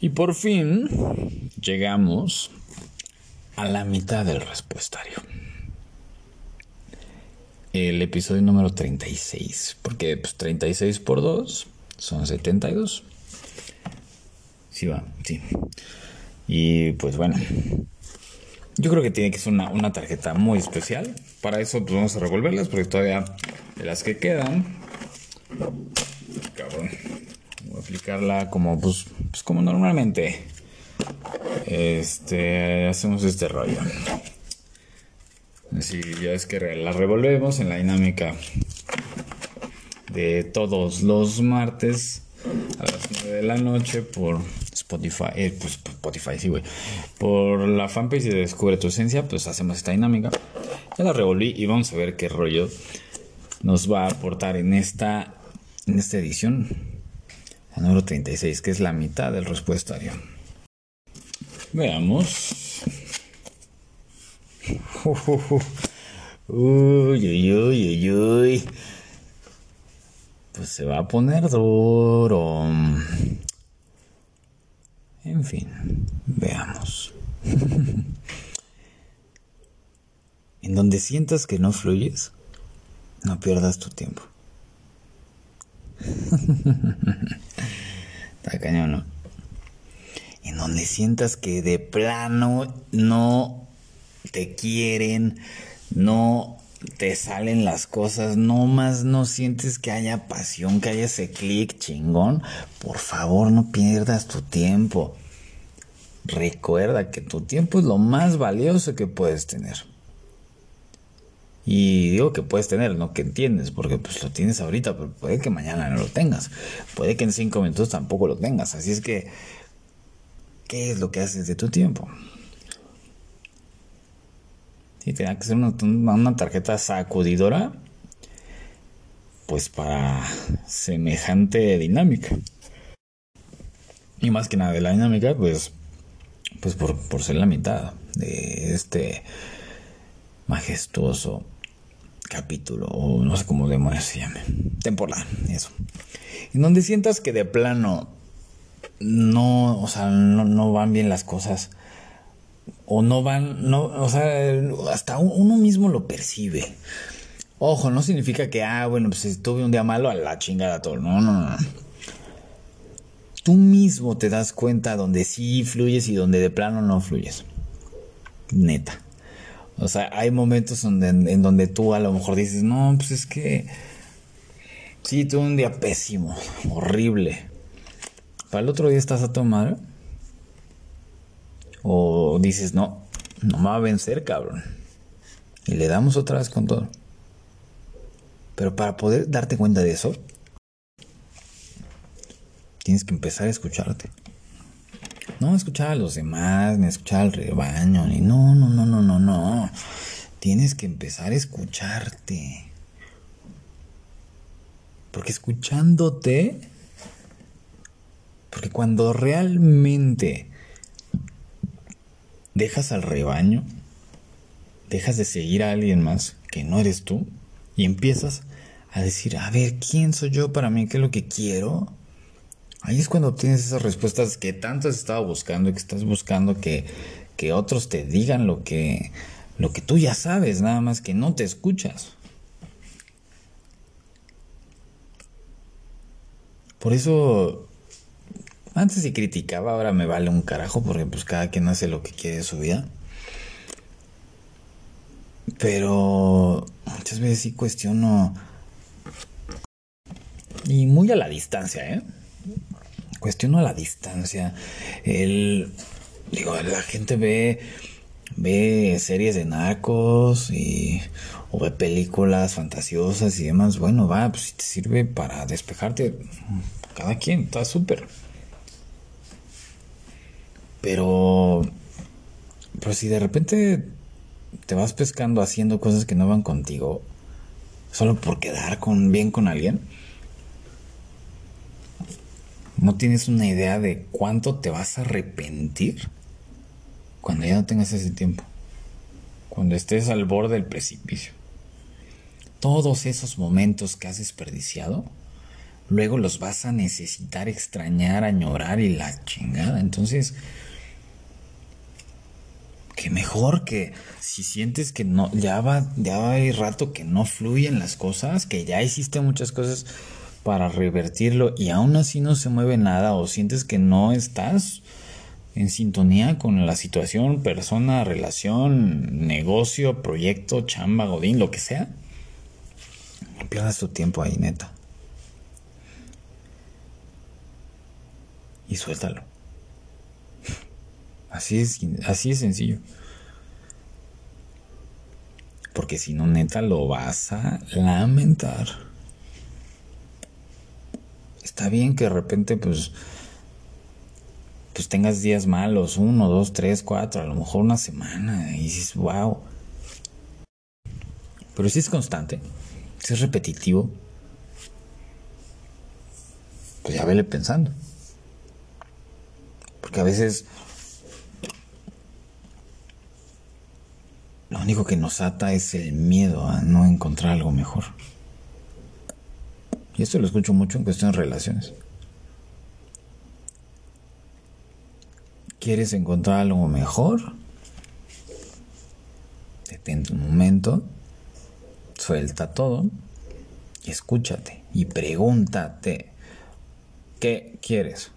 Y por fin llegamos a la mitad del respuestario. El episodio número 36, porque pues, 36 por 2 son 72. Sí va, sí. Y pues bueno, yo creo que tiene que ser una, tarjeta muy especial. Para eso pues vamos a revolverlas porque todavía las que quedan... Cabrón. Aplicarla como pues, pues como normalmente este hacemos este rollo. Así ya es que la revolvemos en la dinámica de todos los martes a las 9 de la noche por Spotify, eh, pues Spotify, sí, güey. Por la fanpage de Descubre tu Esencia, pues hacemos esta dinámica. Ya la revolví y vamos a ver qué rollo nos va a aportar en esta, en esta edición, la número 36, que es la mitad del respuestario. Veamos. Uy, uy, uy, uy, uy. Pues se va a poner duro. En fin, veamos. en donde sientas que no fluyes, no pierdas tu tiempo. Está cañón, ¿no? En donde sientas que de plano no te quieren, no te salen las cosas, no más no sientes que haya pasión, que haya ese clic chingón, por favor no pierdas tu tiempo. Recuerda que tu tiempo es lo más valioso que puedes tener. Y digo que puedes tener, no que entiendes, porque pues lo tienes ahorita, pero puede que mañana no lo tengas. Puede que en cinco minutos tampoco lo tengas. Así es que, ¿qué es lo que haces de tu tiempo? Sí, tenía que ser una, una tarjeta sacudidora, pues para semejante dinámica. Y más que nada de la dinámica, pues pues por, ser la mitad de este majestuoso capítulo, o no sé cómo demonios se llame, temporada, eso. En donde sientas que de plano no, o sea, no, van bien las cosas, o no van, no, o sea, hasta uno mismo lo percibe. Ojo, no significa que, ah, bueno, pues tuve un día malo, a la chingada todo. No, no, no tú mismo te das cuenta donde sí fluyes y donde de plano no fluyes. Neta. O sea, hay momentos donde, en, donde tú a lo mejor dices, no, pues es que sí, tuve un día pésimo, horrible. Para el otro día estás a tomar. O dices, no, no me va a vencer, cabrón. Y le damos otra vez con todo. Pero para poder darte cuenta de eso, tienes que empezar a escucharte. No escuchar a los demás, ni escuchar al rebaño, ni no, no, no, no, no, no. Tienes que empezar a escucharte. Porque escuchándote, porque cuando realmente dejas al rebaño, dejas de seguir a alguien más que no eres tú y empiezas a decir, a ver, ¿quién soy yo para mí? ¿Qué es lo que quiero? Ahí es cuando obtienes esas respuestas que tanto has estado buscando y que estás buscando que, que otros te digan lo que, lo que tú ya sabes, nada más que no te escuchas. Por eso, antes si criticaba, ahora me vale un carajo, porque pues cada quien hace lo que quiere de su vida. Pero muchas veces sí cuestiono. Y muy a la distancia, ¿eh? Cuestiono la distancia. El, digo, la gente ve, ve series de narcos y, o ve películas fantasiosas y demás. Bueno, va, pues si te sirve para despejarte, cada quien, está súper. Pero, pero si de repente te vas pescando haciendo cosas que no van contigo, solo por quedar con, bien con alguien, no tienes una idea de cuánto te vas a arrepentir cuando ya no tengas ese tiempo. Cuando estés al borde del precipicio. Todos esos momentos que has desperdiciado luego los vas a necesitar extrañar, añorar y la chingada. Entonces, que mejor que si sientes que no, ya va, ya ir rato que no fluyen las cosas, que ya hiciste muchas cosas para revertirlo y aún así no se mueve nada o sientes que no estás en sintonía con la situación, persona, relación, negocio, proyecto, chamba, godín, lo que sea, no pierdas tu tiempo ahí, neta. Y suéltalo. Así es, así es sencillo. Porque si no, neta, lo vas a lamentar. Está bien que de repente, pues, pues tengas días malos, uno, dos, tres, cuatro, a lo mejor una semana, y dices, wow. Pero si es constante, si es repetitivo, pues ya vele pensando. Porque a veces lo único que nos ata es el miedo a no encontrar algo mejor. Y esto lo escucho mucho en cuestiones de relaciones. ¿Quieres encontrar algo mejor? Detente un momento, suelta todo y escúchate y pregúntate, ¿qué quieres?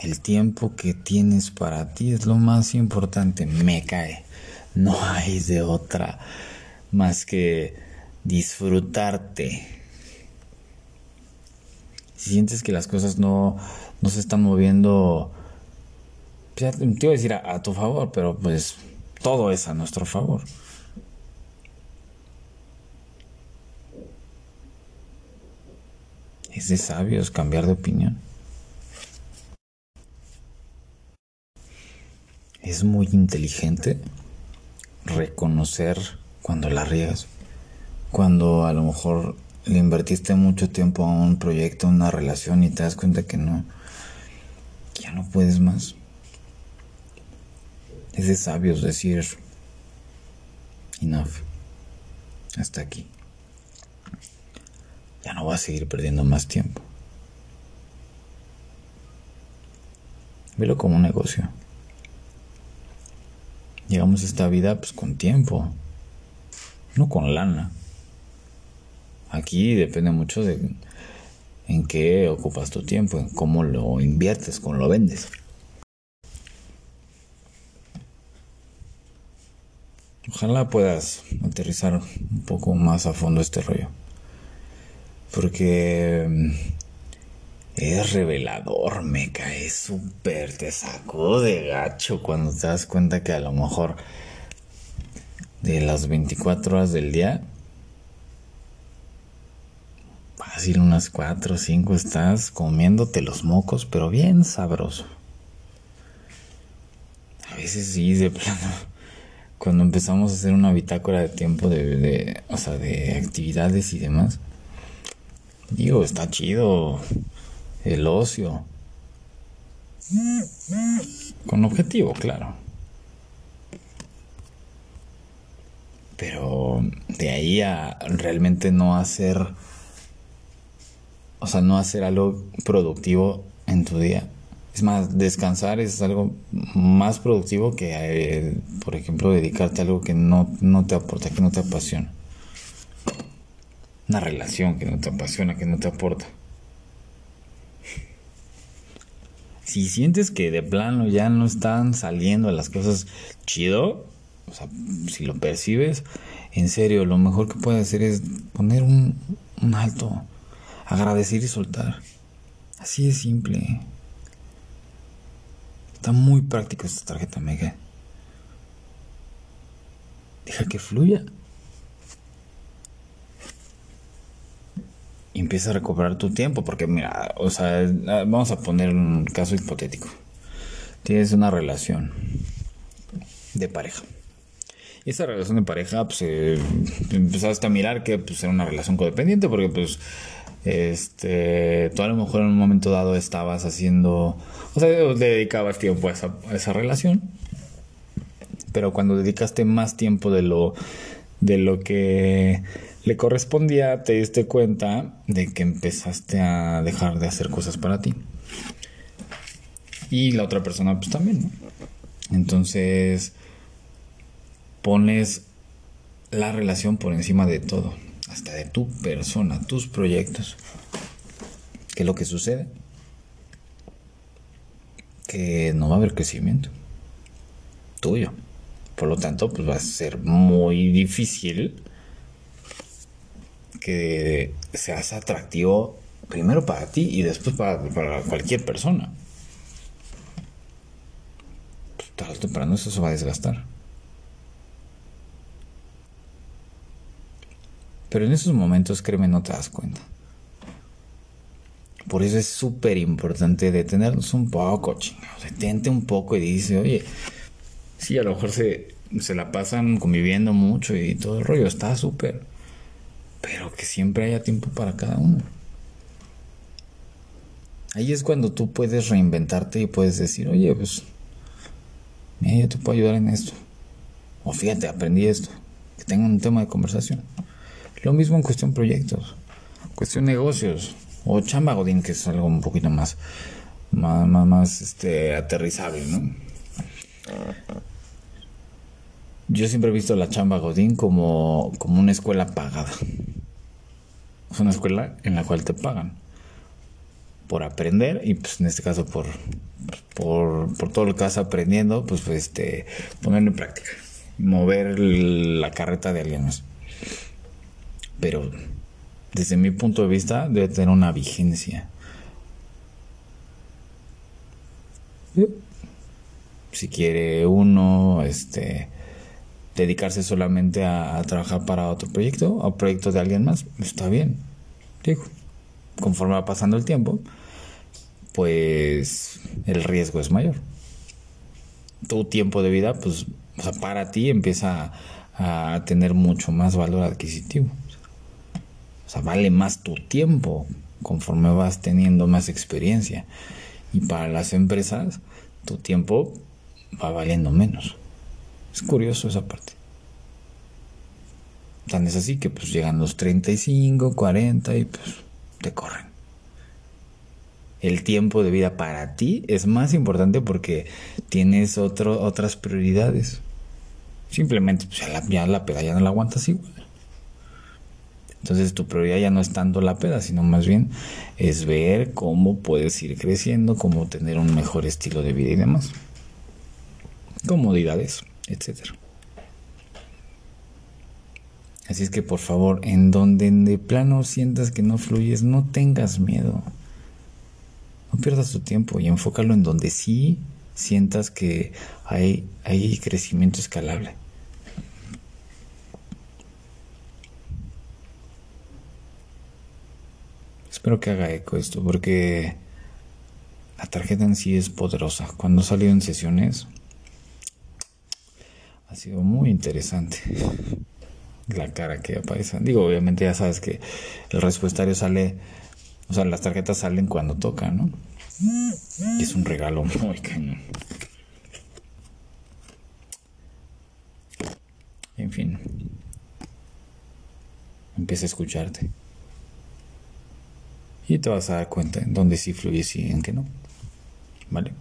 El tiempo que tienes para ti es lo más importante, me cae. No hay de otra más que disfrutarte si sientes que las cosas no, no se están moviendo, pues, te iba a decir a, tu favor, pero pues todo es a nuestro favor. Es de sabios cambiar de opinión. Es muy inteligente reconocer cuando la riegas, cuando a lo mejor le invertiste mucho tiempo a un proyecto, a una relación y te das cuenta que no, ya no puedes más. Es de sabios decir, enough, hasta aquí. Ya no vas a seguir perdiendo más tiempo. Velo como un negocio. Llegamos a esta vida pues con tiempo, no con lana. Aquí depende mucho de en qué ocupas tu tiempo, en cómo lo inviertes, cómo lo vendes. Ojalá puedas aterrizar un poco más a fondo este rollo. Porque mm, es revelador, me cae súper, te sacó de gacho cuando te das cuenta que a lo mejor de las 24 horas del día fácil unas cuatro o cinco estás comiéndote los mocos, pero bien sabroso. A veces sí, de plano. Cuando empezamos a hacer una bitácora de tiempo de, de, o sea, de actividades y demás, digo, está chido el ocio. Con objetivo, claro. De ahí a realmente no hacer o sea, no hacer algo productivo en tu día. Es más, descansar es algo más productivo que, eh, por ejemplo, dedicarte a algo que no, no te aporta, que no te apasiona. Una relación que no te apasiona, que no te aporta. Si sientes que de plano ya no están saliendo las cosas chido, o sea, si lo percibes, en serio, lo mejor que puedes hacer es poner un, un alto agradecer y soltar. Así de simple. Está muy práctica esta tarjeta mega. Deja que fluya. Y empieza a recuperar tu tiempo, porque mira, o sea, vamos a poner un caso hipotético. Tienes una relación de pareja. Esa relación de pareja, pues, eh, empezaste a mirar que pues, era una relación codependiente, porque pues este, tú a lo mejor en un momento dado estabas haciendo, o sea, dedicabas tiempo a esa, relación, pero cuando dedicaste más tiempo de lo, de lo que le correspondía, te diste cuenta de que empezaste a dejar de hacer cosas para ti. Y la otra persona pues también, ¿no? Entonces pones la relación por encima de todo, hasta de tu persona, tus proyectos. ¿Qué es lo que sucede? Que no va a haber crecimiento tuyo. Por lo tanto, pues va a ser muy difícil que seas atractivo primero para ti y después para, cualquier persona. Pues, tarde eso se va a desgastar. Pero en esos momentos, créeme, no te das cuenta. Por eso es súper importante detenernos un poco, chingados. Detente un poco y dice, oye, sí, a lo mejor se, se la pasan conviviendo mucho y todo el rollo, está súper. Pero que siempre haya tiempo para cada uno. Ahí es cuando tú puedes reinventarte y puedes decir, oye, pues, mira, yo te puedo ayudar en esto. O fíjate, aprendí esto. Que tengan un tema de conversación. Lo mismo en cuestión proyectos, cuestión negocios o chamba godín, que es algo un poquito más, más, más, más este, aterrizable, ¿no? Yo siempre he visto la chamba Godín como, como una escuela pagada. Es una escuela en la cual te pagan por aprender y pues en este caso por, por, por todo lo que vas aprendiendo, pues este, ponerlo en práctica, mover la carreta de alguien más. Pero desde mi punto de vista debe tener una vigencia si quiere uno este dedicarse solamente a, trabajar para otro proyecto o proyecto de alguien más, está bien. Digo, conforme va pasando el tiempo, pues el riesgo es mayor. Tu tiempo de vida, pues, para ti empieza a, a tener mucho más valor adquisitivo. O sea, vale más tu tiempo conforme vas teniendo más experiencia. Y para las empresas, tu tiempo va valiendo menos. Es curioso esa parte. Tan es así que pues llegan los 35, 40 y pues te corren. El tiempo de vida para ti es más importante porque tienes otras prioridades. Simplemente pues, ya, la, ya la no la aguantas igual. Entonces tu prioridad ya no es tanto la peda, sino más bien es ver cómo puedes ir creciendo, cómo tener un mejor estilo de vida y demás comodidades, etcétera. Así es que por favor, en donde de plano sientas que no fluyes, no tengas miedo. No pierdas tu tiempo y enfócalo en donde sí sientas que hay, hay crecimiento escalable. Espero que haga eco esto porque la tarjeta en sí es poderosa. Cuando salió en sesiones, ha sido muy interesante la cara que aparece. Digo, obviamente ya sabes que el respuestario sale, o sea, las tarjetas salen cuando tocan, ¿no? Y es un regalo muy cañón. En fin, empieza a escucharte. Y te vas a dar cuenta en dónde sí fluye y en qué no. ¿Vale?